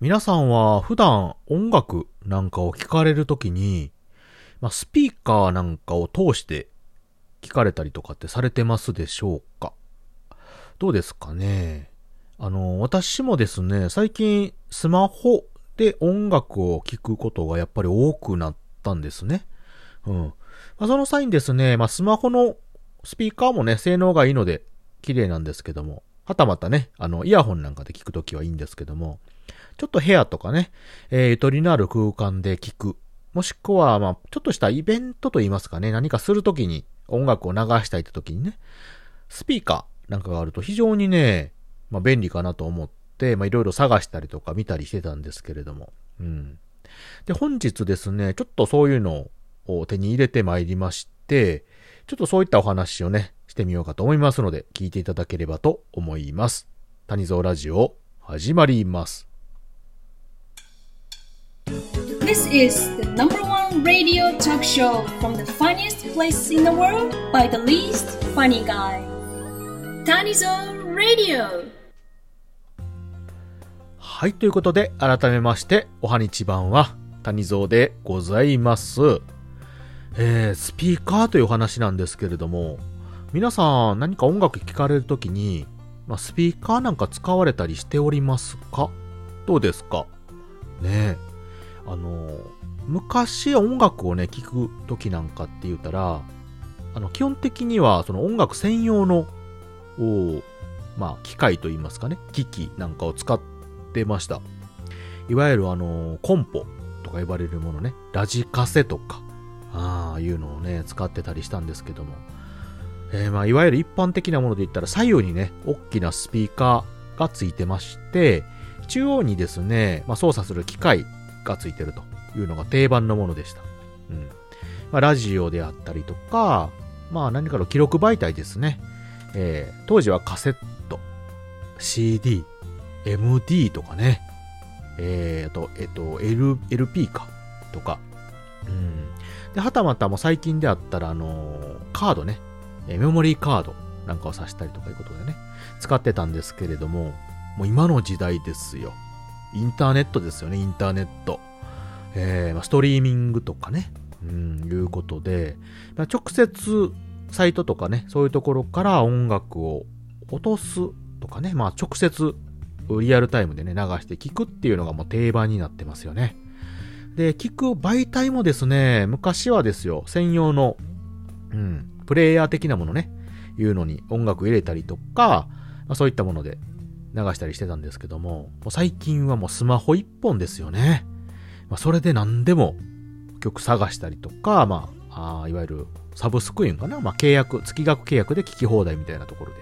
皆さんは普段音楽なんかを聴かれるときに、まあ、スピーカーなんかを通して聞かれたりとかってされてますでしょうか？どうですかね？あの、私もですね、最近スマホで音楽を聴くことがやっぱり多くなったんですね。うん。まあ、その際にですね、まあ、スマホのスピーカーもね、性能がいいので綺麗なんですけども、はたまたね、あの、イヤホンなんかで聞くときはいいんですけども、ちょっと部屋とかね、えー、ゆとりのある空間で聞く。もしくは、まあ、ちょっとしたイベントと言いますかね、何かするときに音楽を流したいってときにね、スピーカーなんかがあると非常にね、まあ、便利かなと思って、まあ、いろいろ探したりとか見たりしてたんですけれども、うん。で、本日ですね、ちょっとそういうのを手に入れてまいりまして、ちょっとそういったお話をね、してみようかと思いますので、聞いていただければと思います。谷蔵ラジオ、始まります。This is the number one radio talk show from the funniest place in the world by the least funny guy. はい、ということで、改めまして、おはにちばんは、谷蔵でございます。えー、スピーカーというお話なんですけれども、皆さん、何か音楽聴かれるときに、まあ、スピーカーなんか使われたりしておりますか？どうですか？ね。あの、昔音楽をね、聴く時なんかって言ったら、あの、基本的にはその音楽専用の、おまあ、機械といいますかね、機器なんかを使ってました。いわゆるあの、コンポとか呼ばれるものね、ラジカセとか、ああいうのをね、使ってたりしたんですけども、えー、まあ、いわゆる一般的なもので言ったら左右にね、大きなスピーカーがついてまして、中央にですね、まあ、操作する機械がついてるというのが定番のものでした。うん。まあ、ラジオであったりとか、まあ何かの記録媒体ですね。えー、当時はカセット、CD、MD とかね。えー、と、えっ、と、L、LP か。とか。うん。で、はたまたも最近であったら、あのー、カードね。メモリーカードなんかを挿したりとかいうことでね。使ってたんですけれども、もう今の時代ですよ。インターネットですよね、インターネット。えー、ストリーミングとかね、うん、いうことで、まあ、直接サイトとかね、そういうところから音楽を落とすとかね、まあ直接リアルタイムでね、流して聞くっていうのがもう定番になってますよね。で、聞く媒体もですね、昔はですよ、専用の、うん、プレイヤー的なものね、いうのに音楽入れたりとか、まあ、そういったもので流したりしてたんですけども、もう最近はもうスマホ一本ですよね。まあ、それで何でも曲探したりとか、まあ、あいわゆるサブスクインかなまあ、契約、月額契約で聞き放題みたいなところで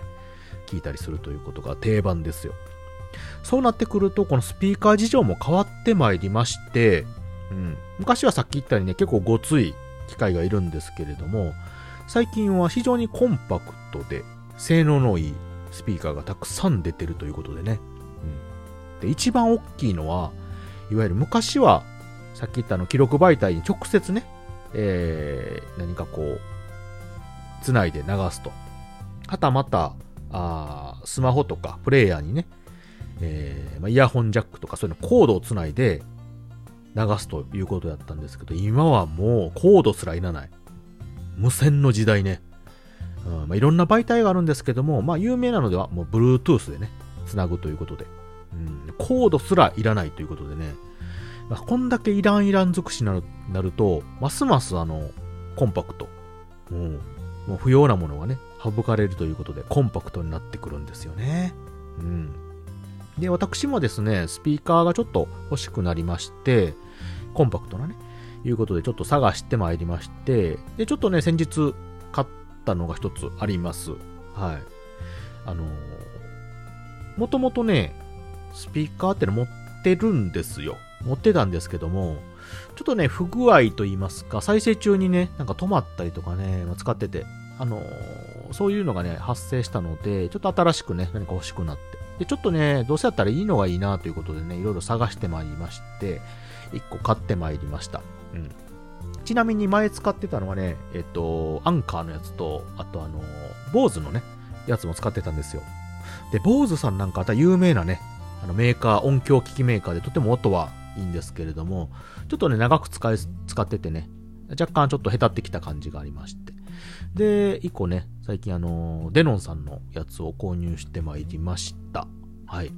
聞いたりするということが定番ですよ。そうなってくると、このスピーカー事情も変わってまいりまして、うん、昔はさっき言ったようにね、結構ごつい機械がいるんですけれども、最近は非常にコンパクトで、性能のいいスピーカーがたくさん出てるということでね。うん。で、一番大きいのは、いわゆる昔は、さっき言ったあの記録媒体に直接ね、えー、何かこう、つないで流すと。はたまた、あスマホとかプレイヤーにね、えーまあ、イヤホンジャックとかそういうのコードをつないで流すということだったんですけど、今はもうコードすらいらない。無線の時代ね。うんまあ、いろんな媒体があるんですけども、まあ、有名なのでは、もう Bluetooth でね、つなぐということで、うん、コードすらいらないということでね、まあ、こんだけいらんいらん尽くしになるなると、ますますあの、コンパクト、うん、もう不要なものがね、省かれるということで、コンパクトになってくるんですよね。うん。で、私もですね、スピーカーがちょっと欲しくなりまして、コンパクトなね、いうことでちょっと探してまいりまして、で、ちょっとね、先日ったのが一つあります。はい。あのー、もともとね、スピーカーっての持ってるんですよ。持ってたんですけども、ちょっとね、不具合と言いますか、再生中にね、なんか止まったりとかね、使ってて、あのー、そういうのがね、発生したので、ちょっと新しくね、何か欲しくなって。で、ちょっとね、どうせやったらいいのがいいなということでね、いろいろ探してまいりまして、一個買ってまいりました。うん。ちなみに前使ってたのはね、えっと、アンカーのやつと、あとあの、坊主のね、やつも使ってたんですよ。で、坊主さんなんかあた有名なね、あのメーカー、音響機器メーカーでとても音はいいんですけれども、ちょっとね、長く使い、使っててね、若干ちょっとへたってきた感じがありまして。で、一個ね、最近あの、デノンさんのやつを購入してまいりました。はい。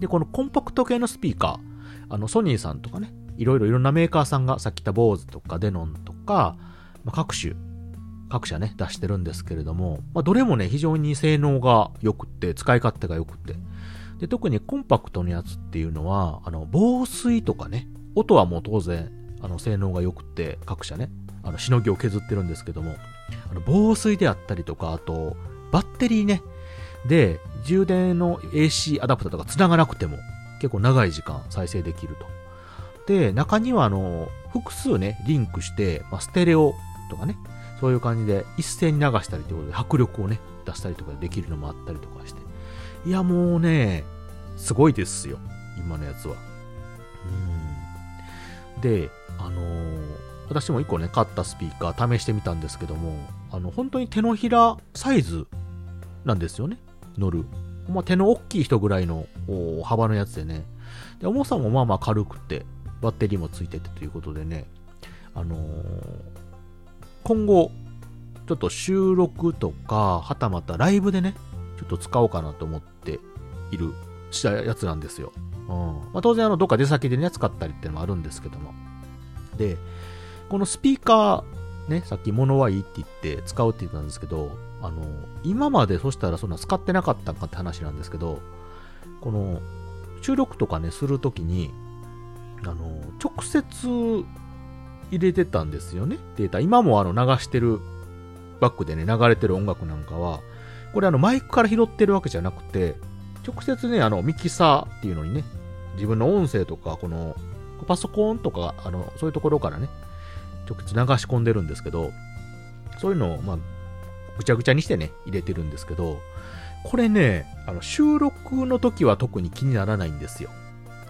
で、このコンパクト系のスピーカー、あの、ソニーさんとかね、いろいろいろなメーカーさんが、さっき言った BOSE とかデノンとか、まあ、各種、各社ね、出してるんですけれども、まあ、どれもね、非常に性能が良くて、使い勝手が良くて、で、特にコンパクトのやつっていうのは、あの、防水とかね、音はもう当然、あの、性能が良くて、各社ね、あの、しのぎを削ってるんですけども、あの、防水であったりとか、あと、バッテリーね、で、充電の AC アダプターとか繋がなくても、結構長い時間再生できると。で、中にはあの、複数ね、リンクして、まあ、ステレオとかね、そういう感じで一斉に流したりということで、迫力をね、出したりとかできるのもあったりとかして。いや、もうね、すごいですよ。今のやつは。うん。で、あのー、私も一個ね、買ったスピーカー試してみたんですけども、あの、本当に手のひらサイズなんですよね。乗る。まあ、手の大きい人ぐらいの幅のやつでね。で、重さもまあまあ軽くて、バッテリーもついててということでね、あのー、今後、ちょっと収録とか、はたまたライブでね、ちょっと使おうかなと思っているしたやつなんですよ。うん。まあ、当然あの、どっか出先でね、使ったりっていうのもあるんですけども。で、このスピーカー、ね、さっき物はいいって言って使うって言ったんですけど、あの、今までそしたらそんな使ってなかったんかって話なんですけど、この、収録とかね、するときに、あの、直接入れてたんですよね、データ。今もあの、流してる、バックでね、流れてる音楽なんかは、これあの、マイクから拾ってるわけじゃなくて、直接ね、あの、ミキサーっていうのにね、自分の音声とか、この、パソコンとか、あの、そういうところからね、直接流し込んでるんですけど、そういうのを、まあ、ぐちゃぐちゃにしてね、入れてるんですけど、これね、あの、収録の時は特に気にならないんですよ。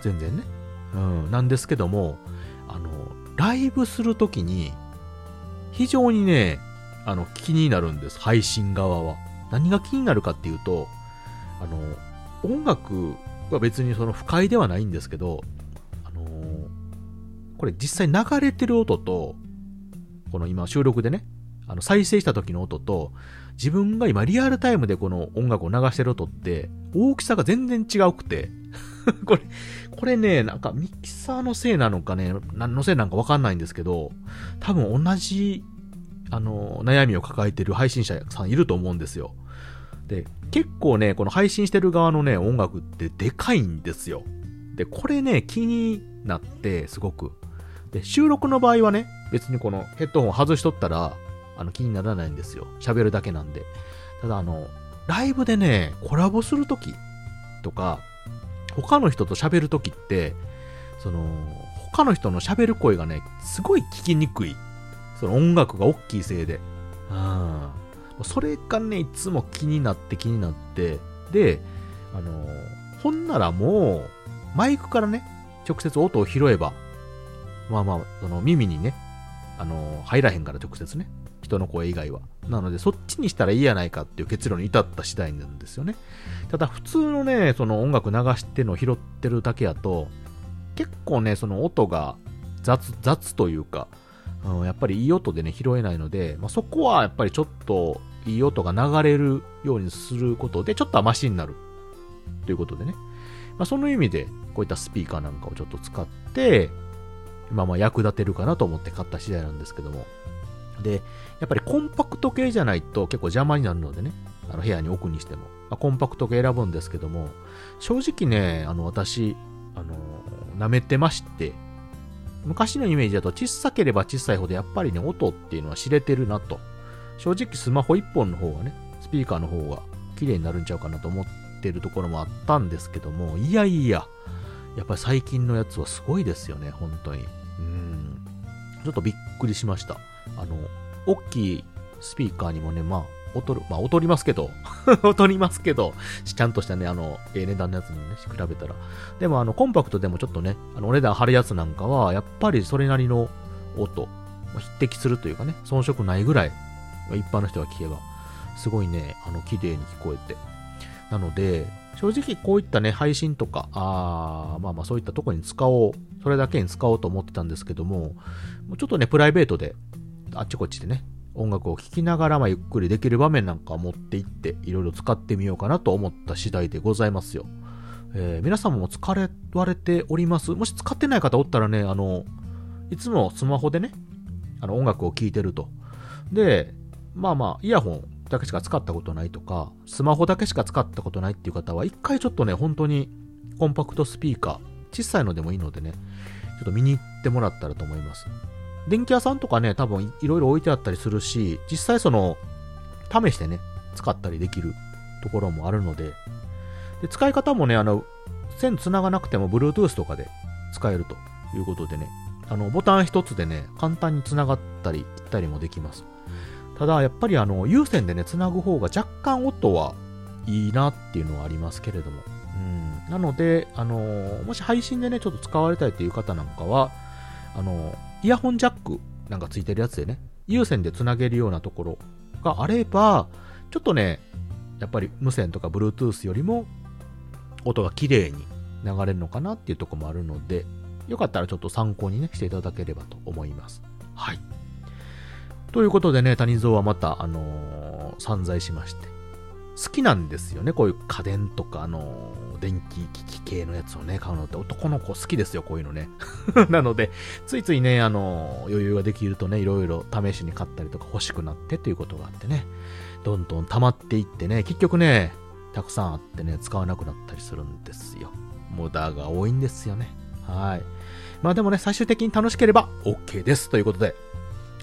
全然ね。うん、なんですけども、あの、ライブするときに、非常にね、あの、気になるんです。配信側は。何が気になるかっていうと、あの、音楽は別にその不快ではないんですけど、あの、これ実際流れてる音と、この今収録でね、あの再生した時の音と、自分が今リアルタイムでこの音楽を流してる音って、大きさが全然違うくて、これ、これね、なんかミキサーのせいなのかね、何のせいなんかわかんないんですけど、多分同じ、あの、悩みを抱えてる配信者さんいると思うんですよ。で、結構ね、この配信してる側のね、音楽ってでかいんですよ。で、これね、気になって、すごく。で、収録の場合はね、別にこのヘッドホン外しとったら、あの、気にならないんですよ。喋るだけなんで。ただ、あの、ライブでね、コラボするときとか、他の人と喋るときって、その、他の人の喋る声がね、すごい聞きにくい。その音楽が大きいせいで。うん。それがね、いつも気になって気になって、で、あの、ほんならもう、マイクからね、直接音を拾えば、まあまあ、その耳にね、あの、入らへんから直接ね、人の声以外は。なので、そっちにしたらいいやないかっていう結論に至った次第なんですよね。ただ、普通のね、その音楽流しての拾ってるだけやと、結構ね、その音が雑、雑というか、うん、やっぱりいい音でね、拾えないので、まあ、そこはやっぱりちょっといい音が流れるようにすることで、ちょっとはマシになる。ということでね。まあ、その意味で、こういったスピーカーなんかをちょっと使って、まあまあ役立てるかなと思って買った次第なんですけども。で、やっぱりコンパクト系じゃないと結構邪魔になるのでね、あの部屋に置くにしても、まあ、コンパクト系選ぶんですけども、正直ね、あの私、あの、舐めてまして、昔のイメージだと小さければ小さいほどやっぱりね、音っていうのは知れてるなと。正直スマホ1本の方がね、スピーカーの方が綺麗になるんちゃうかなと思ってるところもあったんですけども、いやいや、やっぱり最近のやつはすごいですよね、本当に。うん。ちょっとびっっくりしました。あの、大きいスピーカーにもね、まあ、劣る、まあ、劣りますけど、劣りますけど、ちゃんとしたね、あの、ええ値段のやつにね、比べたら。でも、あの、コンパクトでもちょっとね、あの、お値段張るやつなんかは、やっぱりそれなりの音、匹敵するというかね、遜色ないぐらい、一般の人が聞けば、すごいね、あの、綺麗に聞こえて。なので、正直こういったね、配信とか、あまあまあそういったとこに使おう、それだけに使おうと思ってたんですけども、ちょっとね、プライベートで、あっちこっちでね、音楽を聴きながら、まあ、ゆっくりできる場面なんか持っていって、いろいろ使ってみようかなと思った次第でございますよ。えー、皆さんも使われております？もし使ってない方おったらね、あの、いつもスマホでね、あの音楽を聴いてると。で、まあまあ、イヤホンだけしか使ったことないとか、スマホだけしか使ったことないっていう方は、一回ちょっとね、本当にコンパクトスピーカー、小さいのでもいいのでね、ちょっと見に行ってもらったらと思います。電気屋さんとかね、多分いろいろ置いてあったりするし、実際その、試してね、使ったりできるところもあるので、で使い方もね、あの、線繋がなくても Bluetooth とかで使えるということでね、あの、ボタン一つでね、簡単に繋がったり、切ったりもできます。ただ、やっぱりあの、有線でね、繋ぐ方が若干音はいいなっていうのはありますけれども。うん。なので、あの、もし配信でね、ちょっと使われたいという方なんかは、あの、イヤホンジャックなんかついてるやつでね、有線で繋げるようなところがあれば、ちょっとね、やっぱり無線とか Bluetooth よりも音が綺麗に流れるのかなっていうとこもあるので、よかったらちょっと参考にね、していただければと思います。はい。ということでね、谷蔵はまた、あのー、散財しまして。好きなんですよね、こういう家電とか、あのー、電気機器系のやつをね、買うのって男の子好きですよ、こういうのね。なので、ついついね、あのー、余裕ができるとね、いろいろ試しに買ったりとか欲しくなってということがあってね、どんどん溜まっていってね、結局ね、たくさんあってね、使わなくなったりするんですよ。無駄が多いんですよね。はい。まあでもね、最終的に楽しければ OK です。ということで、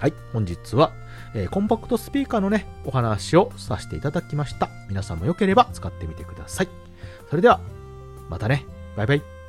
はい、本日は、えー、コンパクトスピーカーのね、お話をさせていただきました。皆さんも良ければ使ってみてください。それでは、またね。バイバイ。